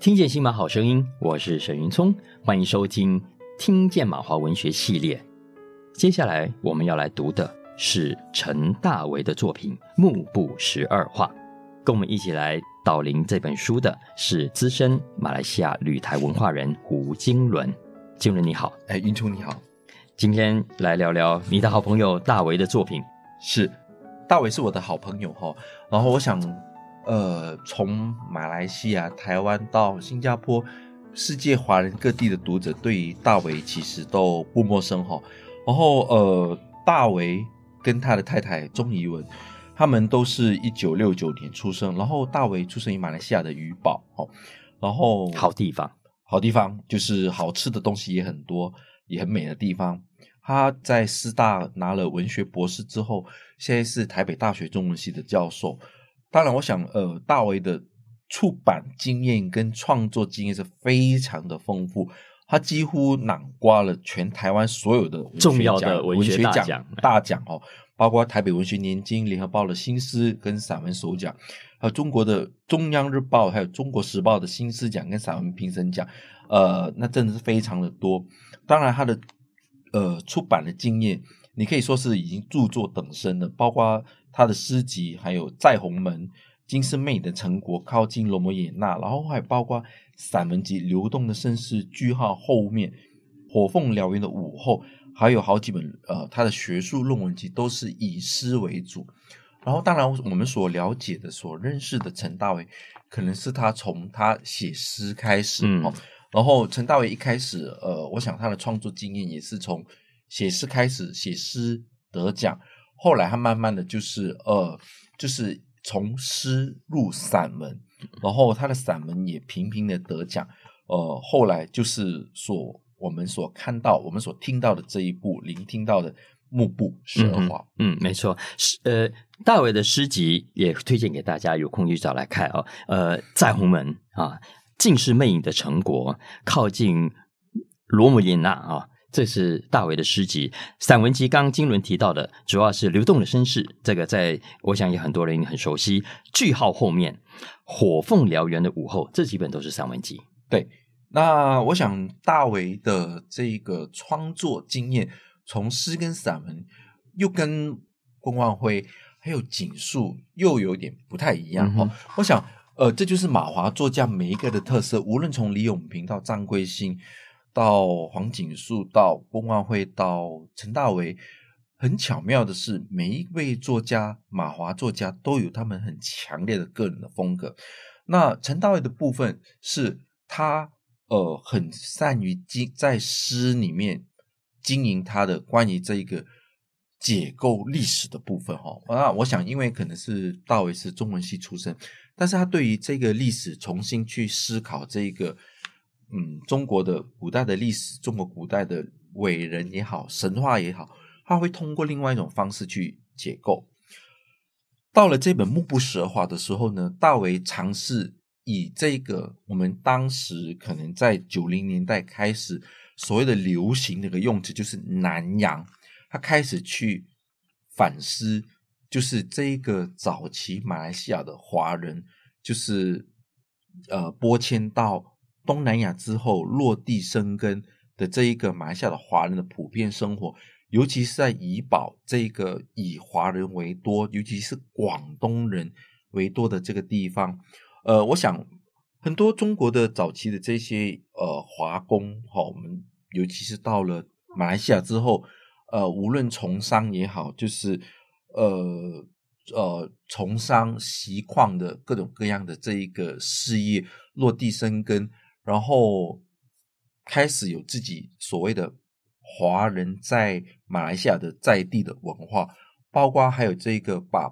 听见新马好声音，我是沈云聪，欢迎收听《听见马华文学》系列。接下来我们要来读的是陈大为的作品《幕布十二画》。跟我们一起来导聆这本书的是资深马来西亚旅台文化人胡金伦。金伦你好，哎，云聪你好。今天来聊聊你的好朋友大为的作品。是，大为是我的好朋友哈。然后我想。呃，从马来西亚、台湾到新加坡，世界华人各地的读者对于大为其实都不陌生哈。然后，呃，大为跟他的太太钟怡文，他们都是一九六九年出生。然后，大为出生于马来西亚的鱼宝，然后好地方，好地方就是好吃的东西也很多，也很美的地方。他在师大拿了文学博士之后，现在是台北大学中文系的教授。当然，我想，呃，大为的出版经验跟创作经验是非常的丰富，他几乎囊括了全台湾所有的重要的文学大奖大奖哦，包括台北文学年金、联合报的新诗跟散文首奖，还有中国的中央日报，还有中国时报的新诗奖跟散文评审奖，呃，那真的是非常的多。当然，他的呃出版的经验，你可以说是已经著作等身了，包括。他的诗集还有《在鸿门》《金丝妹的成果》《靠近罗摩衍那》，然后还包括散文集《流动的盛世》句号后面《火凤燎原的午后》，还有好几本呃，他的学术论文集都是以诗为主。然后，当然我们所了解的、所认识的陈大为，可能是他从他写诗开始哦。嗯、然后，陈大为一开始，呃，我想他的创作经验也是从写诗开始，写诗得奖。后来他慢慢的就是呃，就是从诗入散文，然后他的散文也频频的得奖。呃，后来就是所我们所看到、我们所听到的这一部、聆听到的《目不识二画》。嗯，没错，是呃，大伟的诗集也推荐给大家，有空去找来看哦。呃，在鸿门啊，尽是魅影的成果，靠近罗摩衍那啊。这是大为的诗集，散文集。刚刚金伦提到的，主要是《流动的绅士》，这个在我想也很多人很熟悉。句号后面，《火凤燎原的午后》，这几本都是散文集。对，那我想大为的这个创作经验，从诗跟散文，又跟龚万辉还有锦树又有点不太一样哈。嗯、我想，呃，这就是马华作家每一个的特色，无论从李永平到张贵兴。到黄锦树，到温万辉，到陈大为，很巧妙的是，每一位作家，马华作家都有他们很强烈的个人的风格。那陈大为的部分是他呃很善于经在诗里面经营他的关于这一个解构历史的部分哈。那我想，因为可能是大为是中文系出身，但是他对于这个历史重新去思考这一个。嗯，中国的古代的历史，中国古代的伟人也好，神话也好，他会通过另外一种方式去解构。到了这本《目不识二画》的时候呢，大为尝试以这个我们当时可能在九零年代开始所谓的流行那个用词，就是南洋，他开始去反思，就是这个早期马来西亚的华人，就是呃播迁到。东南亚之后落地生根的这一个马来西亚的华人的普遍生活，尤其是在怡保这个以华人为多，尤其是广东人为多的这个地方，呃，我想很多中国的早期的这些呃华工哈，我们尤其是到了马来西亚之后，呃，无论从商也好，就是呃呃从商习矿的各种各样的这一个事业落地生根。然后开始有自己所谓的华人在马来西亚的在地的文化，包括还有这个把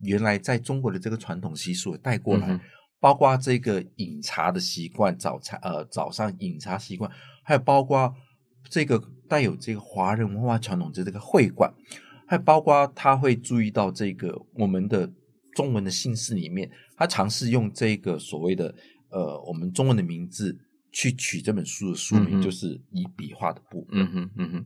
原来在中国的这个传统习俗也带过来，嗯、包括这个饮茶的习惯，早餐呃早上饮茶习惯，还有包括这个带有这个华人文化传统的这个会馆，还有包括他会注意到这个我们的中文的姓氏里面，他尝试用这个所谓的。呃，我们中文的名字去取这本书的书名，就是以笔画的部分。嗯哼，嗯哼。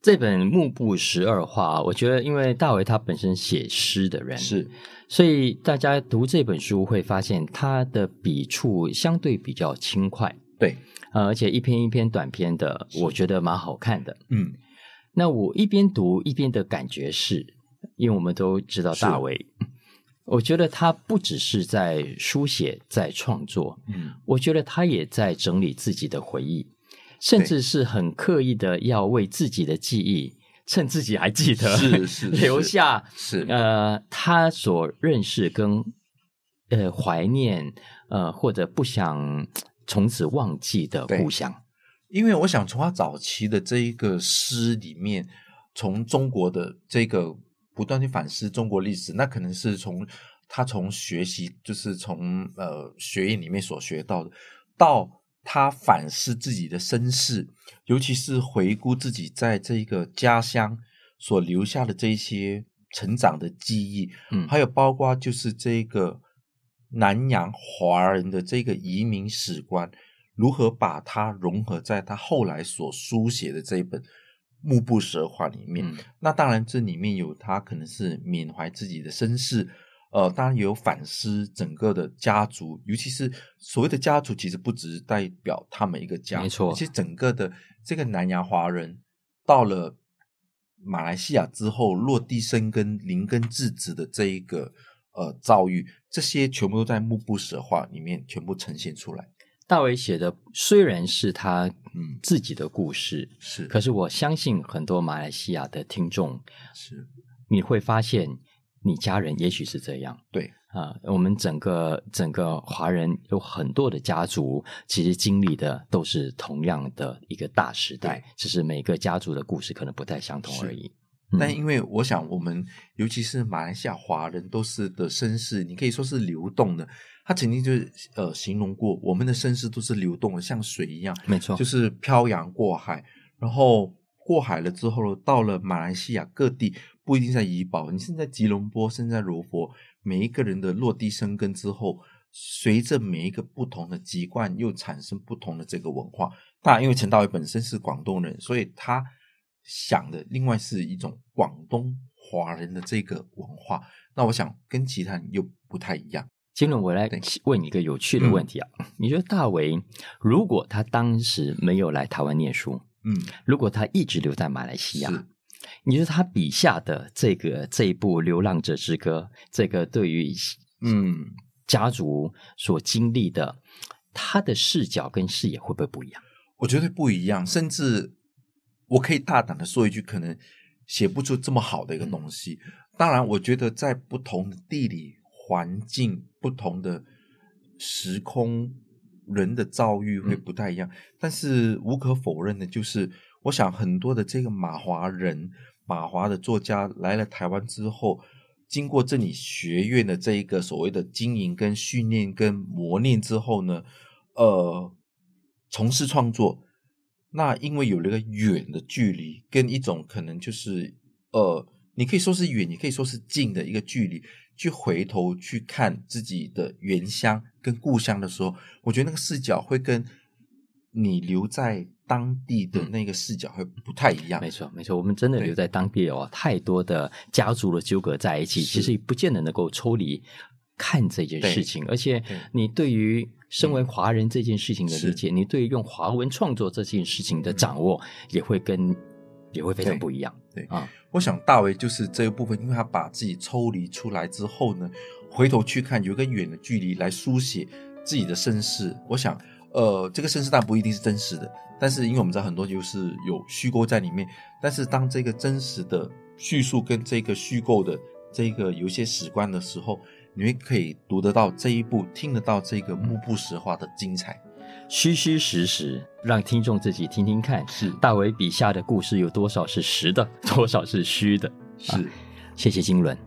这本《幕布十二画》，我觉得，因为大为他本身写诗的人是，所以大家读这本书会发现他的笔触相对比较轻快，对，呃，而且一篇一篇短篇的，我觉得蛮好看的。嗯，那我一边读一边的感觉是，因为我们都知道大为，我觉得他不只是在书写，在创作，嗯，我觉得他也在整理自己的回忆。甚至是很刻意的要为自己的记忆，趁自己还记得，是 是留下是呃他所认识跟呃怀念呃或者不想从此忘记的故乡。因为我想从他早期的这一个诗里面，从中国的这个不断去反思中国历史，那可能是从他从学习，就是从呃学业里面所学到的到。他反思自己的身世，尤其是回顾自己在这个家乡所留下的这些成长的记忆，嗯，还有包括就是这个南洋华人的这个移民史观，如何把它融合在他后来所书写的这一本《目不十二画》里面。嗯，那当然，这里面有他可能是缅怀自己的身世。呃，当然也有反思整个的家族，尤其是所谓的家族，其实不只是代表他们一个家，没错。其实整个的这个南洋华人到了马来西亚之后，落地生根、灵根自植的这一个呃遭遇，这些全部都在《目不十二画》里面全部呈现出来。大为写的虽然是他嗯。自己的故事，是，可是我相信很多马来西亚的听众是，你会发现。你家人也许是这样，对。啊，我们整个整个华人有很多的家族，其实经历的都是同样的一个大时代，只是每个家族的故事可能不太相同而已。嗯、但因为我想，我们尤其是马来西亚华人，都是的身世，你可以说是流动的。他曾经就呃形容过，我们的身世都是流动的，像水一样，没错，就是漂洋过海，然后过海了之后，到了马来西亚各地。不一定在怡保，你现在吉隆坡，甚至在柔佛，每一个人的落地生根之后，随着每一个不同的籍贯，又产生不同的这个文化。当然，因为陈道伟本身是广东人，所以他想的另外是一种广东华人的这个文化。那我想跟其他人又不太一样。金伦，我来问你一个有趣的问题啊，嗯、你觉得大为如果他当时没有来台湾念书，嗯，如果他一直留在马来西亚？你觉得他笔下的这个这一部《流浪者之歌》，这个对于嗯家族所经历的，他的视角跟视野会不会不一样？我觉得不一样，甚至我可以大胆的说一句，可能写不出这么好的一个东西。嗯、当然，我觉得在不同的地理环境、不同的时空，人的遭遇会不太一样。嗯、但是无可否认的就是。我想很多的这个马华人、马华的作家来了台湾之后，经过这里学院的这一个所谓的经营、跟训练、跟磨练之后呢，呃，从事创作。那因为有了一个远的距离，跟一种可能就是呃，你可以说是远，也可以说是近的一个距离，去回头去看自己的原乡跟故乡的时候，我觉得那个视角会跟你留在。当地的那个视角会不太一样。没错，没错，我们真的留在当地哦，太多的家族的纠葛在一起，其实不见得能够抽离看这件事情。而且，你对于身为华人这件事情的理解，你对于用华文创作这件事情的掌握，也会跟也会非常不一样。对啊，我想大为就是这一部分，因为他把自己抽离出来之后呢，回头去看，有一个远的距离来书写自己的身世。我想。呃，这个身世但不一定是真实的，但是因为我们知道很多就是有虚构在里面，但是当这个真实的叙述跟这个虚构的这个有些史观的时候，你会可以读得到这一部，听得到这个幕布实话的精彩，虚虚实实，让听众自己听听看，是。大为笔下的故事有多少是实的，多少是虚的，是，啊，谢谢金伦。